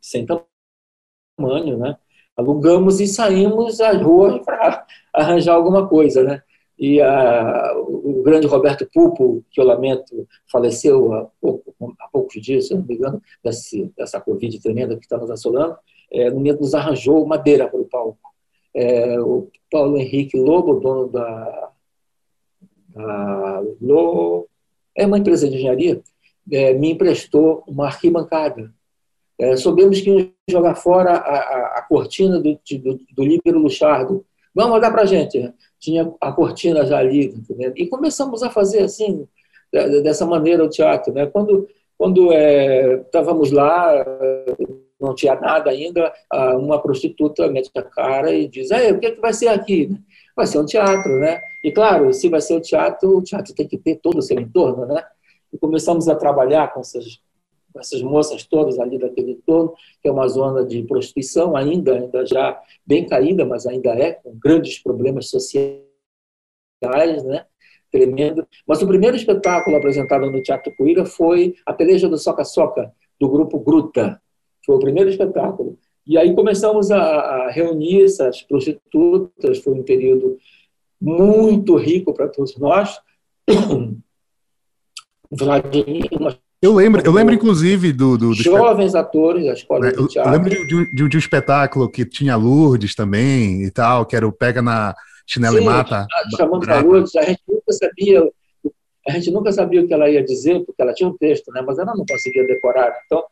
sem tamanho, né? Alugamos e saímos às ruas para arranjar alguma coisa, né? E a, o grande Roberto Pupo, que eu lamento, faleceu há, pouco, há poucos dias, se não me engano, desse, dessa Covid tremenda que está nos assolando, é, no momento nos arranjou madeira para o palco. É, o Paulo Henrique Lobo, dono da, da Lo, é uma empresa de engenharia, é, me emprestou uma arquibancada. É, soubemos que ia jogar fora a, a, a cortina do, do, do Líbero Luchardo. Vamos dar para a gente. Né? tinha a cortina já ali, entendeu? e começamos a fazer assim, dessa maneira o teatro. Né? Quando, quando é, estávamos lá, não tinha nada ainda, uma prostituta mete a cara e diz, o que, é que vai ser aqui? Vai ser um teatro, né? E claro, se vai ser um teatro, o teatro tem que ter todo o seu entorno, né? E começamos a trabalhar com essas essas moças todas ali daquele entorno, que é uma zona de prostituição ainda, ainda já bem caída, mas ainda é, com grandes problemas sociais, né? tremendo. Mas o primeiro espetáculo apresentado no Teatro Cuíra foi A Peleja do Soca-Soca, do grupo Gruta. Foi o primeiro espetáculo. E aí começamos a, reunir essas prostitutas, foi um período muito rico para todos nós. Vladimir, uma eu lembro, eu lembro inclusive do. do, do Jovens espet... atores da escola é, de teatro. Eu lembro de, de, de, um espetáculo que tinha Lourdes também e tal, que era o Pega na Chinela Sim, e Mata. Chamando a Lourdes, a gente nunca sabia. A gente nunca sabia o que ela ia dizer, porque ela tinha um texto, né? mas ela não conseguia decorar. Então,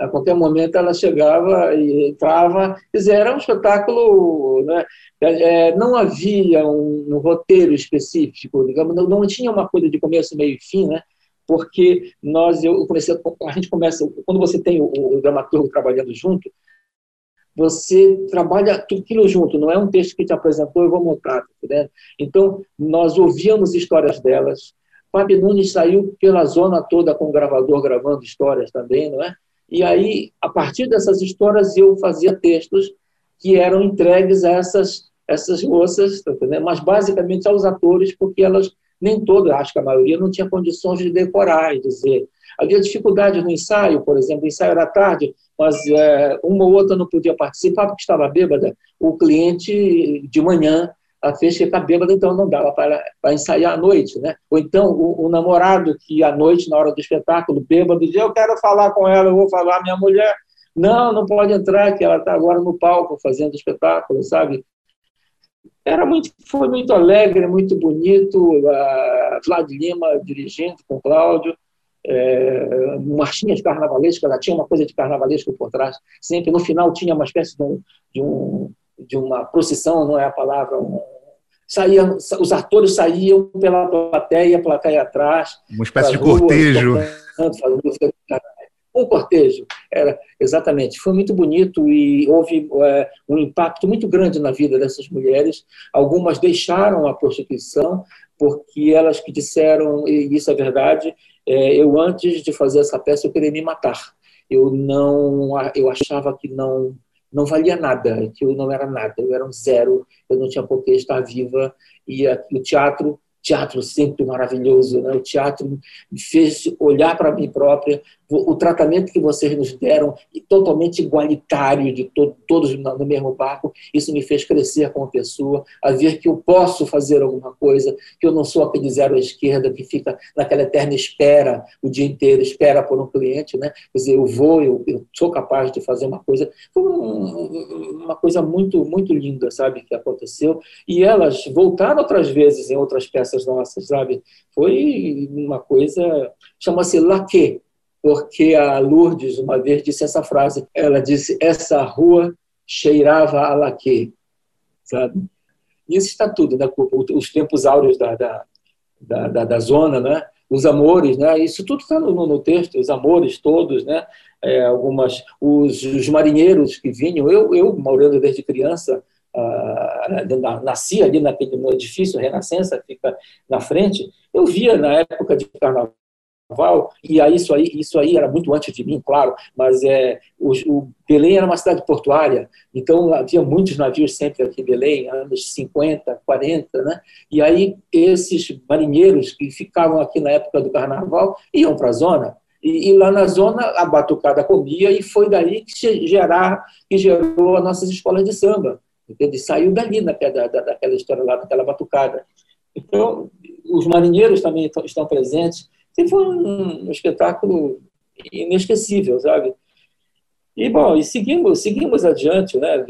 a qualquer momento ela chegava e entrava. Quer dizer, era um espetáculo. Né? É, não havia um, um, roteiro específico, digamos, não, não tinha uma coisa de começo, meio e fim, né? Porque nós, eu comecei, a gente começa, quando você tem o, o dramaturgo trabalhando junto, você trabalha tudo aquilo junto, não é um texto que te apresentou e vou montar, tá Então, nós ouvíamos histórias delas, Fábio Nunes saiu pela zona toda com o gravador gravando histórias também, não é? E aí, a partir dessas histórias, eu fazia textos que eram entregues a essas, essas moças, tá mas basicamente aos atores, porque elas nem toda, acho que a maioria, não tinha condições de decorar e dizer. Havia dificuldade no ensaio, por exemplo, o ensaio era tarde, mas é, uma ou outra não podia participar porque estava bêbada. O cliente, de manhã, a fez ficar bêbada, então não dava para, para ensaiar à noite. Né? Ou então o, o, namorado que à noite, na hora do espetáculo, bêbado, dizia, eu quero falar com ela, eu vou falar, minha mulher Não, não pode entrar, que ela está agora no palco fazendo espetáculo, sabe? Era muito, foi muito alegre, muito bonito. A Vlad Lima dirigindo com o Cláudio, é, marchinhas carnavalescas, ela tinha uma coisa de carnavalesco por trás. Sempre no final tinha uma espécie de, um, de, um, de uma procissão, não é a palavra, um, saíam, os atores saíam pela plateia, a plateia atrás. Uma espécie de cortejo. Um cortejo, era exatamente. Foi muito bonito e houve é, um impacto muito grande na vida dessas mulheres. Algumas deixaram a prostituição porque elas que disseram, e isso é verdade, é, eu antes de fazer essa peça eu queria me matar. Eu não, eu achava que não não valia nada, que eu não era nada, eu era um zero, eu não tinha por que estar viva. E o teatro teatro sempre maravilhoso, né? O teatro me fez olhar para mim própria, o tratamento que vocês nos deram, totalmente igualitário de to todos no mesmo barco, isso me fez crescer como pessoa, a ver que eu posso fazer alguma coisa, que eu não sou aquele zero à esquerda que fica naquela eterna espera o dia inteiro, espera por um cliente, né? Quer dizer, eu vou, eu, eu sou capaz de fazer uma coisa, foi um, uma coisa muito muito linda, sabe, que aconteceu, e elas voltaram outras vezes em outras peças peças nossas, sabe? Foi uma coisa, chama-se laque, porque a Lourdes uma vez disse essa frase, ela disse, essa rua cheirava a laque, sabe? Isso está tudo, né? Os tempos áureos da, da, da, da zona, né? Os amores, né? Isso tudo está no, no texto, os amores todos, né? É, algumas, os, os marinheiros que vinham, eu, eu morando desde criança, uh, nasci ali naquele, no edifício Renascença, fica na frente, eu via na época de carnaval, e aí isso aí, isso aí era muito antes de mim, claro, mas é, o, o, Belém era uma cidade portuária, então havia muitos navios sempre aqui em Belém, anos 50, 40, né? E aí esses marinheiros que ficavam aqui na época do carnaval iam para a zona, e, e, lá na zona a batucada comia e foi daí que gerar que gerou as nossas escolas de samba entende? Saiu dali naquela, daquela história lá, daquela batucada. Então, os marinheiros também estão presentes. E foi um espetáculo inesquecível, sabe? E, bom, e seguimos, seguimos adiante, né?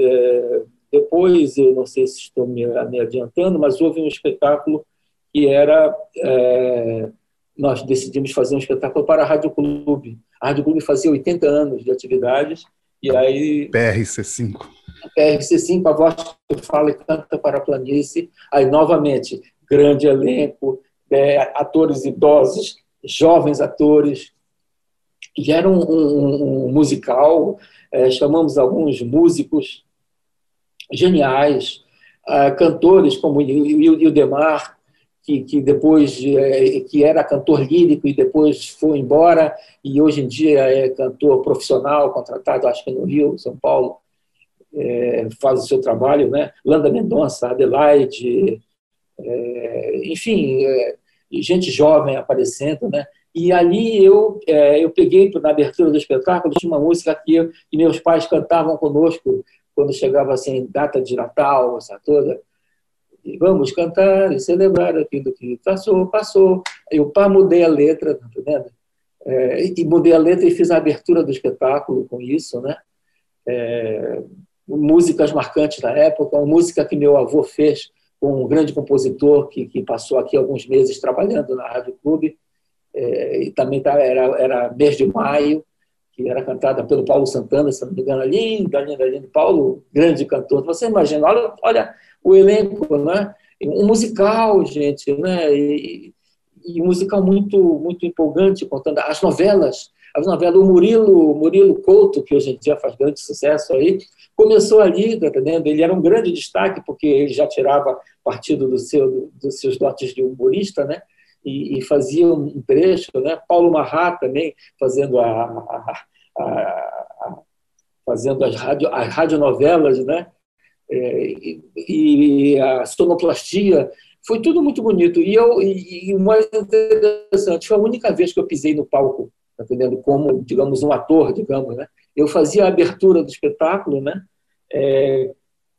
Depois, eu não sei se estou me, me adiantando, mas houve um espetáculo que era... É, nós decidimos fazer um espetáculo para a Rádio Clube. A Rádio Clube fazia 80 anos de atividades, e aí... PRC5. PRC5, a voz que fala e canta para a planície. Aí, novamente, grande elenco, é, atores idosos, jovens atores. E era um, um, um musical, é, chamamos alguns músicos geniais, é, cantores como Ildemar, que, que depois é, que era cantor lírico e depois foi embora e hoje em dia é cantor profissional contratado acho que no Rio São Paulo é, faz o seu trabalho, né? Landa Mendonça, Adelaide, é, enfim, é, gente jovem aparecendo, né? E ali eu é, eu peguei na abertura do espetáculo tinha uma música que, que meus pais cantavam conosco quando chegava assim data de Natal, essa toda. E vamos cantar e celebrar aquilo que passou, passou. Eu pá, mudei a letra, tá entendendo? É, e mudei a letra e fiz a abertura do espetáculo com isso, né? É, músicas marcantes da época, uma música que meu avô fez com um grande compositor que, que passou aqui alguns meses trabalhando na Rádio Clube, é, e também tá, era, era mês de maio, que era cantada pelo Paulo Santana, se não me engano, linda, linda, linda. Paulo, grande cantor. Você imagina, olha, olha o elenco, né? Um musical, gente, né? E, e musical muito, muito empolgante, contando as novelas. As novelas, o Murilo, Murilo Couto, que hoje em dia faz grande sucesso aí, começou ali, tá entendendo? Ele era um grande destaque, porque ele já tirava partido do seu, dos seus dotes de humorista, né? E, e fazia um trecho, né? Paulo Marrat também fazendo a, a, a, a fazendo as, radio, as radionovelas, né? É, e, e, a sonoplastia, foi tudo muito bonito. E, eu, e, e o mais interessante, foi a única vez que eu pisei no palco, tá entendendo? Como, digamos, um ator, digamos, né? Eu fazia a abertura do espetáculo, né? é,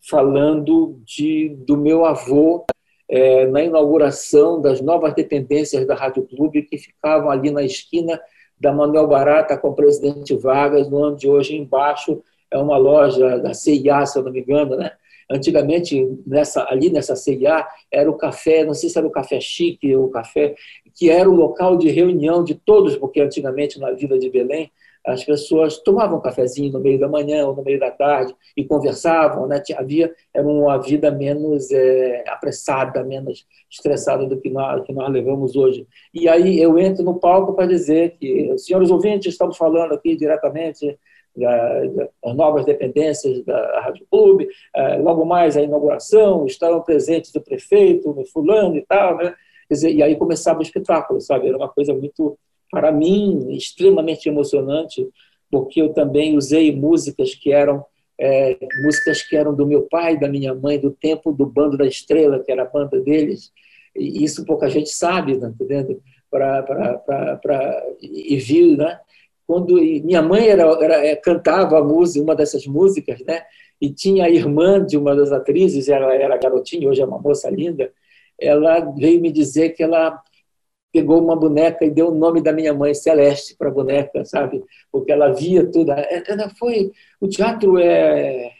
falando de, do meu avô é, na inauguração das novas dependências da Rádio Clube, que ficavam ali na esquina da Manuel Barata com o presidente Vargas, no ano de hoje embaixo é uma loja da CIA, se eu não me engano, né? Antigamente, nessa, ali nessa CIA, era o café, não sei se era o café chique ou o café, que era o local de reunião de todos, porque antigamente na Vila de Belém, as pessoas tomavam um cafezinho no meio da manhã ou no meio da tarde e conversavam, né? Havia era uma vida menos é, apressada, menos estressada do que nós, que nós levamos hoje. E aí eu entro no palco para dizer que, senhores ouvintes, estamos falando aqui diretamente das novas dependências da Rádio Clube, é, logo mais a inauguração, estavam presentes o prefeito, o fulano e tal, né? Dizer, e aí começava o espetáculo, sabe? Era uma coisa muito para mim, extremamente emocionante, porque eu também usei músicas que eram é, músicas que eram do meu pai, da minha mãe, do tempo do Bando da Estrela, que era a banda deles. E isso pouca gente sabe, tá entendendo? Pra, pra, pra, pra, e viu, né? Quando minha mãe era, era, é, cantava a música, uma dessas músicas, né? E tinha a irmã de uma das atrizes, ela era garotinha, hoje é uma moça linda. Ela veio me dizer que ela pegou uma boneca e deu o nome da minha mãe, Celeste, para a boneca, sabe? Porque ela via tudo. Ela foi. O teatro é,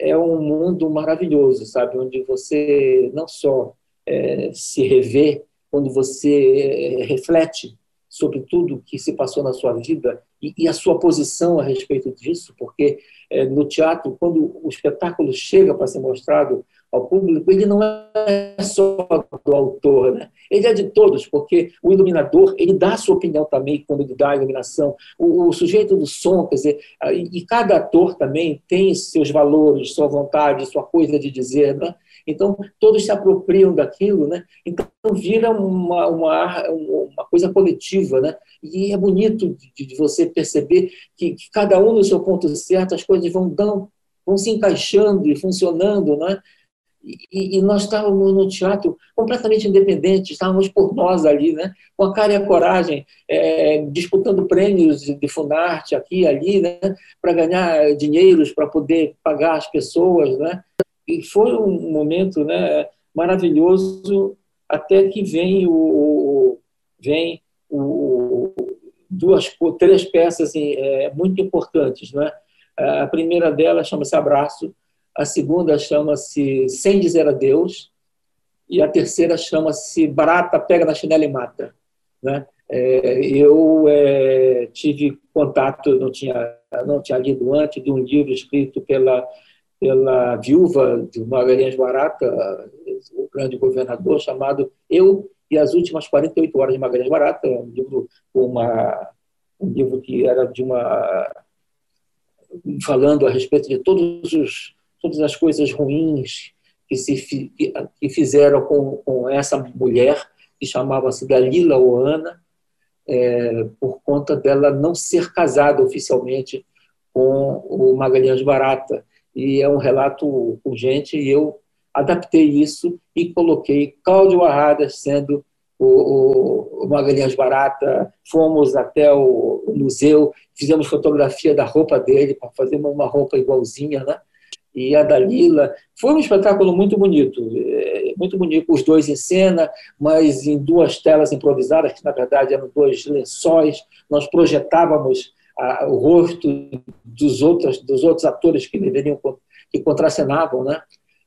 é um mundo maravilhoso, sabe? Onde você não só é, se revê, quando você é, reflete sobre tudo que se passou na sua vida e, e a sua posição a respeito disso, porque é, no teatro, quando o espetáculo chega para ser mostrado ao público, ele não é só do autor, né? ele é de todos, porque o iluminador ele dá a sua opinião também quando ele dá a iluminação, o, o sujeito do som, quer dizer, e, e, cada ator também tem seus valores, sua vontade, sua coisa de dizer, né? Então, todos se apropriam daquilo, né? Então, vira uma, uma, uma coisa coletiva, né? E é bonito de, de você perceber que, que, cada um no seu ponto certo, as coisas vão, dão, vão se encaixando e funcionando, né? E, e, nós estávamos no teatro completamente independentes, estávamos por nós ali, né? com a cara e a coragem, é, disputando prêmios de Funarte aqui e ali, né? para ganhar dinheiros, para poder pagar as pessoas. Né? E foi um momento né, maravilhoso, até que vem, o, vem o, duas, três peças é, muito importantes. Né? A primeira delas chama-se Abraço, a segunda chama-se Sem Dizer Adeus, e a terceira chama-se Barata Pega na Chinela e Mata. Né? É, eu é, tive contato, não tinha, não tinha lido antes, de um livro escrito pela, pela viúva de Magalhães Barata, o grande governador, chamado Eu e as Últimas 48 Horas de Magalhães Barata, um livro, uma, um livro que era de uma falando a respeito de todos os todas as coisas ruins que se que fizeram com, com essa mulher que chamava-se Dalila Oana, é, por conta dela não ser casada oficialmente com o Magalhães Barata. E é um relato urgente e eu adaptei isso e coloquei Cláudio Arradas sendo o, o, Magalhães Barata, fomos até o, o museu, fizemos fotografia da roupa dele para fazer uma roupa igualzinha, né? e a Dalila. Foi um espetáculo muito bonito, é, muito bonito, os dois em cena, mas em duas telas improvisadas, que na verdade eram dois lençóis. Nós projetávamos a, o rosto dos outros, dos outros atores que deveriam que contracenavam, né?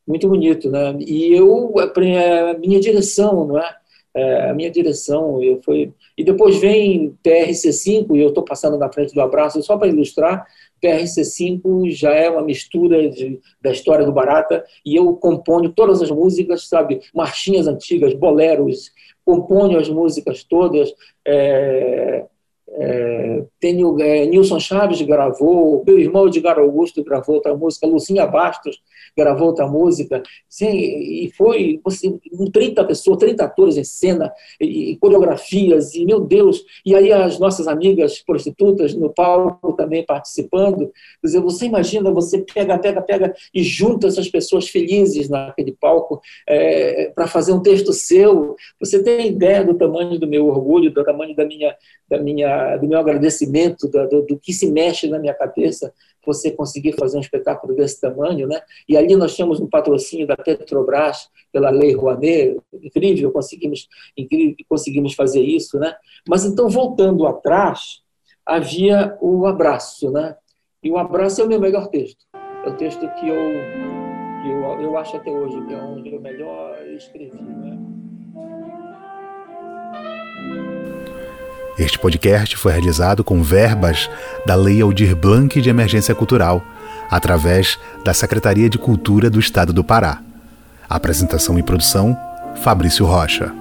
Muito bonito, né? E eu a minha direção, não é? é a minha direção, eu foi e depois vem TRC5 e eu estou passando na frente do abraço só para ilustrar PRC5 já é uma mistura de, da história do Barata e eu componho todas as músicas, sabe? Marchinhas antigas, boleros, componho as músicas todas. É, é, tenho, é, Nilson Chaves gravou, meu irmão Edgar Augusto gravou outra música, Lucinha Bastos gravou outra música, sim, e foi assim, 30 pessoas, 30 atores em cena, e, e, coreografias, e meu Deus, e aí as nossas amigas prostitutas no palco também participando, quer dizer, você imagina, você pega, pega, pega e junta essas pessoas felizes naquele palco é, para fazer um texto seu, você tem ideia do tamanho do meu orgulho, do tamanho da minha, da minha, do meu agradecimento, do, do, do que se mexe na minha cabeça, você conseguir fazer um espetáculo desse tamanho, né? E ali nós tínhamos um patrocínio da Petrobras pela Lei Rouanet, incrível, conseguimos, incrível, conseguimos fazer isso, né? Mas então voltando atrás, havia o abraço, né? E o abraço é o meu melhor texto. É o texto que eu que eu, eu acho até hoje que é onde eu melhor escrevi, né? Este podcast foi realizado com verbas da Lei Aldir Blanc de Emergência Cultural, através da Secretaria de Cultura do Estado do Pará. Apresentação e produção: Fabrício Rocha.